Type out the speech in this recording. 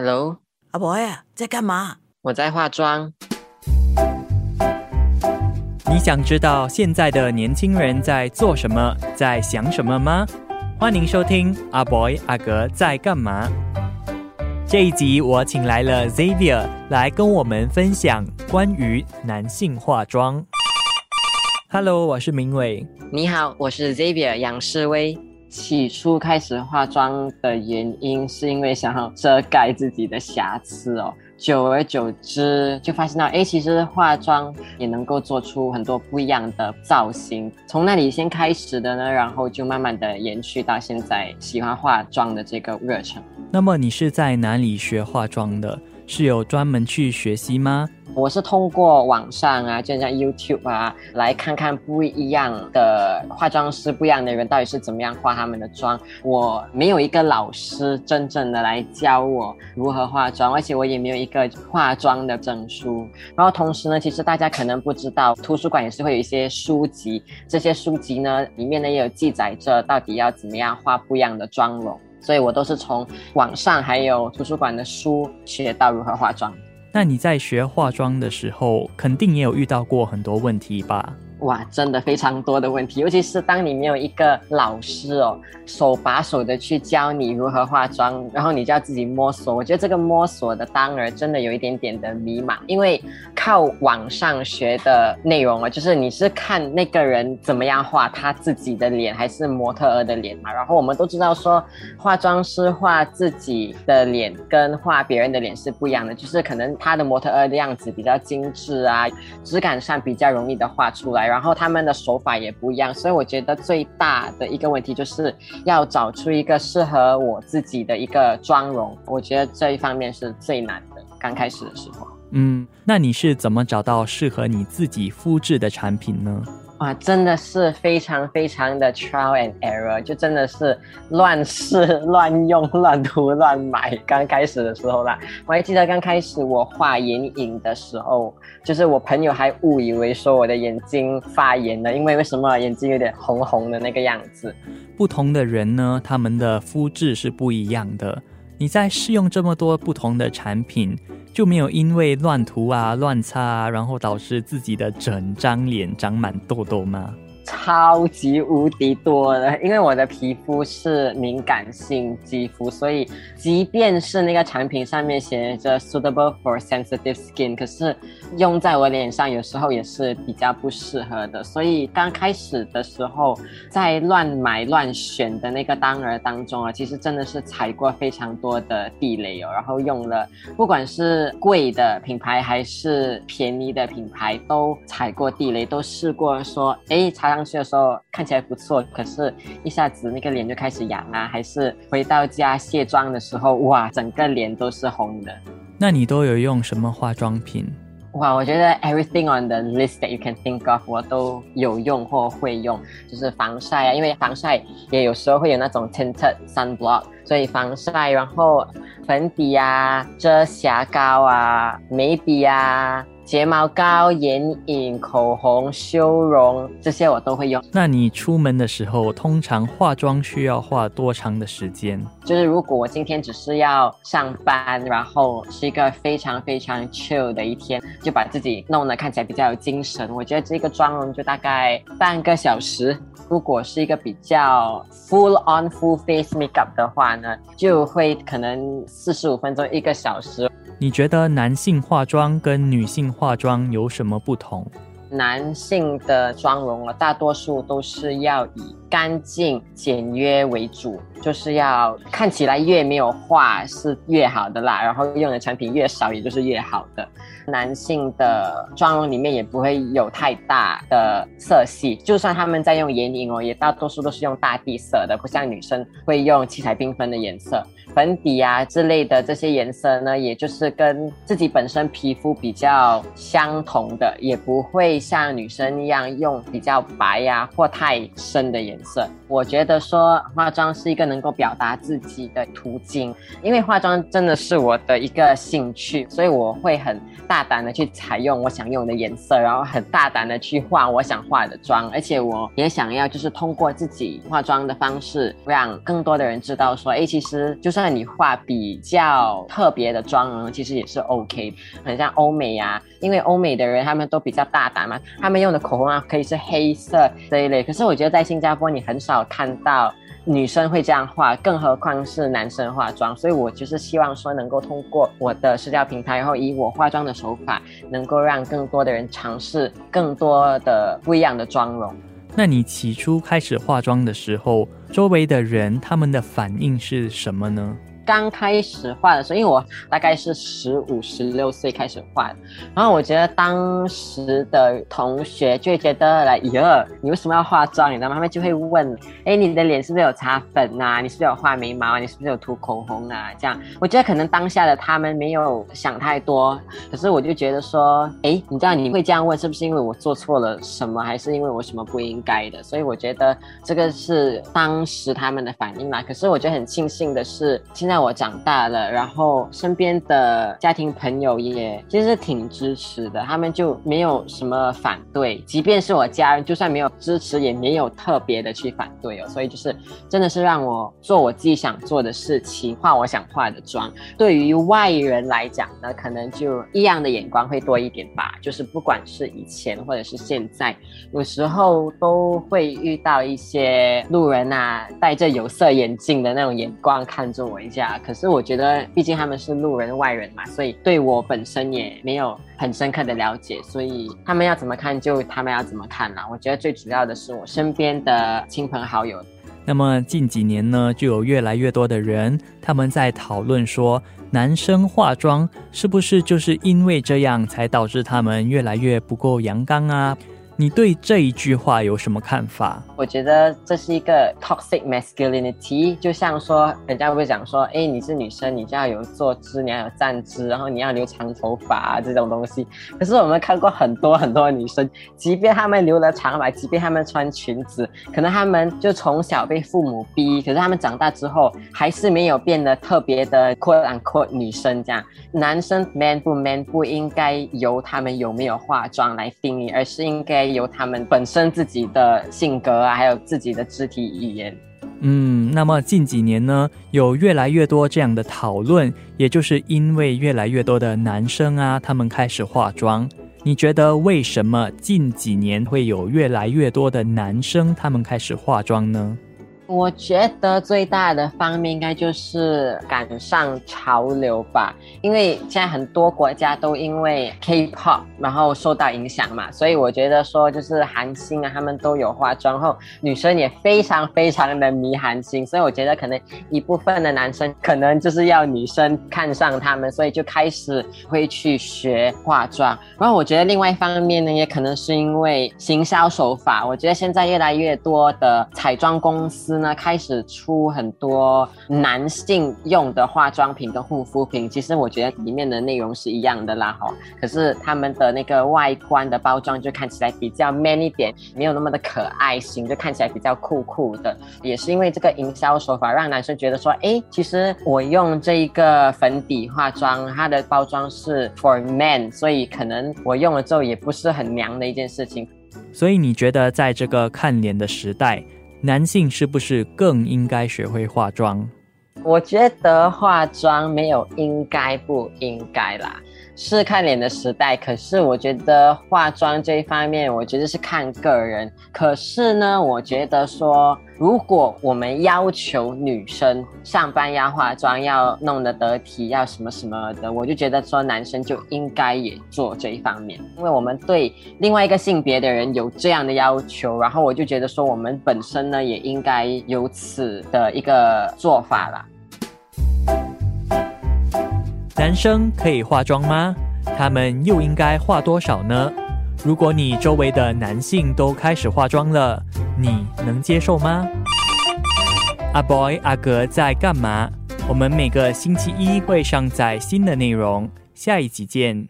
Hello，阿伯呀，在干嘛？我在化妆。你想知道现在的年轻人在做什么，在想什么吗？欢迎收听阿 boy 阿格在干嘛。这一集我请来了 Xavier 来跟我们分享关于男性化妆。Hello，我是明伟。你好，我是 Xavier 杨世威。起初开始化妆的原因是因为想要遮盖自己的瑕疵哦。久而久之，就发现到，哎，其实化妆也能够做出很多不一样的造型。从那里先开始的呢，然后就慢慢的延续到现在喜欢化妆的这个热忱。那么你是在哪里学化妆的？是有专门去学习吗？我是通过网上啊，就像 YouTube 啊，来看看不一样的化妆师、不一样的人到底是怎么样化他们的妆。我没有一个老师真正的来教我如何化妆，而且我也没有一个化妆的证书。然后同时呢，其实大家可能不知道，图书馆也是会有一些书籍，这些书籍呢里面呢也有记载着到底要怎么样化不一样的妆容。所以我都是从网上还有图书馆的书学到如何化妆。那你在学化妆的时候，肯定也有遇到过很多问题吧？哇，真的非常多的问题，尤其是当你没有一个老师哦，手把手的去教你如何化妆，然后你就要自己摸索。我觉得这个摸索的当儿真的有一点点的迷茫，因为靠网上学的内容啊，就是你是看那个人怎么样画他自己的脸，还是模特儿的脸嘛。然后我们都知道说，化妆师画自己的脸跟画别人的脸是不一样的，就是可能他的模特儿的样子比较精致啊，质感上比较容易的画出来。然后他们的手法也不一样，所以我觉得最大的一个问题就是要找出一个适合我自己的一个妆容。我觉得这一方面是最难的。刚开始的时候，嗯，那你是怎么找到适合你自己肤质的产品呢？哇，真的是非常非常的 trial and error，就真的是乱试、乱用、乱涂、乱买。刚开始的时候啦，我还记得刚开始我画眼影的时候，就是我朋友还误以为说我的眼睛发炎了，因为为什么眼睛有点红红的那个样子？不同的人呢，他们的肤质是不一样的。你在试用这么多不同的产品。就没有因为乱涂啊、乱擦啊，然后导致自己的整张脸长满痘痘吗？超级无敌多的，因为我的皮肤是敏感性肌肤，所以即便是那个产品上面写着 suitable for sensitive skin，可是用在我脸上有时候也是比较不适合的。所以刚开始的时候，在乱买乱选的那个当儿当中啊，其实真的是踩过非常多的地雷哦。然后用了不管是贵的品牌还是便宜的品牌，都踩过地雷，都试过说，哎，擦。上去的时候看起来不错，可是一下子那个脸就开始痒啊，还是回到家卸妆的时候，哇，整个脸都是红的。那你都有用什么化妆品？哇，我觉得 everything on the list that you can think of 我都有用或会用，就是防晒啊，因为防晒也有时候会有那种 tinted sunblock，所以防晒，然后粉底啊、遮瑕膏啊、眉笔啊。睫毛膏、眼影、口红、修容，这些我都会用。那你出门的时候，通常化妆需要化多长的时间？就是如果我今天只是要上班，然后是一个非常非常 chill 的一天，就把自己弄得看起来比较有精神。我觉得这个妆容就大概半个小时。如果是一个比较 full on full face makeup 的话呢，就会可能四十五分钟一个小时。你觉得男性化妆跟女性化妆有什么不同？男性的妆容啊，大多数都是要以干净简约为主，就是要看起来越没有化是越好的啦，然后用的产品越少，也就是越好的。男性的妆容里面也不会有太大的色系，就算他们在用眼影哦，也大多数都是用大地色的，不像女生会用七彩缤纷的颜色。粉底啊之类的这些颜色呢，也就是跟自己本身皮肤比较相同的，也不会像女生一样用比较白呀或太深的颜色。我觉得说化妆是一个能够表达自己的途径，因为化妆真的是我的一个兴趣，所以我会很大胆的去采用我想用的颜色，然后很大胆的去化我想化的妆，而且我也想要就是通过自己化妆的方式，让更多的人知道说，哎，其实就。算你化比较特别的妆容，其实也是 OK。很像欧美啊，因为欧美的人他们都比较大胆他们用的口红啊可以是黑色这一类。可是我觉得在新加坡你很少看到。女生会这样化，更何况是男生化妆，所以我就是希望说，能够通过我的社交平台，然后以我化妆的手法，能够让更多的人尝试更多的不一样的妆容。那你起初开始化妆的时候，周围的人他们的反应是什么呢？刚开始画的时候，因为我大概是十五、十六岁开始画，然后我觉得当时的同学就会觉得来，哟，你为什么要化妆？你知道吗？他们就会问，哎，你的脸是不是有擦粉啊？你是不是有画眉毛啊？你是不是有涂口红啊？这样，我觉得可能当下的他们没有想太多，可是我就觉得说，哎，你知道你会这样问，是不是因为我做错了什么，还是因为我什么不应该的？所以我觉得这个是当时他们的反应嘛。可是我觉得很庆幸的是，现在。我长大了，然后身边的家庭朋友也其实挺支持的，他们就没有什么反对，即便是我家人，就算没有支持，也没有特别的去反对哦。所以就是真的是让我做我自己想做的事情，化我想化的妆。对于外人来讲呢，可能就异样的眼光会多一点吧。就是不管是以前或者是现在，有时候都会遇到一些路人啊，戴着有色眼镜的那种眼光看着我一下。可是我觉得，毕竟他们是路人外人嘛，所以对我本身也没有很深刻的了解，所以他们要怎么看就他们要怎么看啦。我觉得最主要的是我身边的亲朋好友。那么近几年呢，就有越来越多的人他们在讨论说，男生化妆是不是就是因为这样才导致他们越来越不够阳刚啊？你对这一句话有什么看法？我觉得这是一个 toxic masculinity，就像说人家会讲说，哎，你是女生，你就要有坐姿，你要有站姿，然后你要留长头发啊这种东西。可是我们看过很多很多女生，即便她们留了长发，即便她们穿裙子，可能她们就从小被父母逼，可是她们长大之后还是没有变得特别的 quote unquote 女生这样。男生 man 不 man 不应该由他们有没有化妆来定义，而是应该。由他们本身自己的性格啊，还有自己的肢体语言。嗯，那么近几年呢，有越来越多这样的讨论，也就是因为越来越多的男生啊，他们开始化妆。你觉得为什么近几年会有越来越多的男生他们开始化妆呢？我觉得最大的方面应该就是赶上潮流吧，因为现在很多国家都因为 K-pop 然后受到影响嘛，所以我觉得说就是韩星啊，他们都有化妆后，女生也非常非常的迷韩星，所以我觉得可能一部分的男生可能就是要女生看上他们，所以就开始会去学化妆。然后我觉得另外一方面呢，也可能是因为行销手法，我觉得现在越来越多的彩妆公司。呢，开始出很多男性用的化妆品跟护肤品，其实我觉得里面的内容是一样的啦，哈。可是他们的那个外观的包装就看起来比较 man 一点，没有那么的可爱型，就看起来比较酷酷的。也是因为这个营销手法，让男生觉得说，哎，其实我用这一个粉底化妆，它的包装是 for man，所以可能我用了之后也不是很娘的一件事情。所以你觉得在这个看脸的时代？男性是不是更应该学会化妆？我觉得化妆没有应该不应该啦。是看脸的时代，可是我觉得化妆这一方面，我觉得是看个人。可是呢，我觉得说，如果我们要求女生上班要化妆，要弄得得体，要什么什么的，我就觉得说，男生就应该也做这一方面，因为我们对另外一个性别的人有这样的要求，然后我就觉得说，我们本身呢也应该有此的一个做法啦。男生可以化妆吗？他们又应该化多少呢？如果你周围的男性都开始化妆了，你能接受吗？阿 boy 阿格在干嘛？我们每个星期一会上载新的内容，下一集见。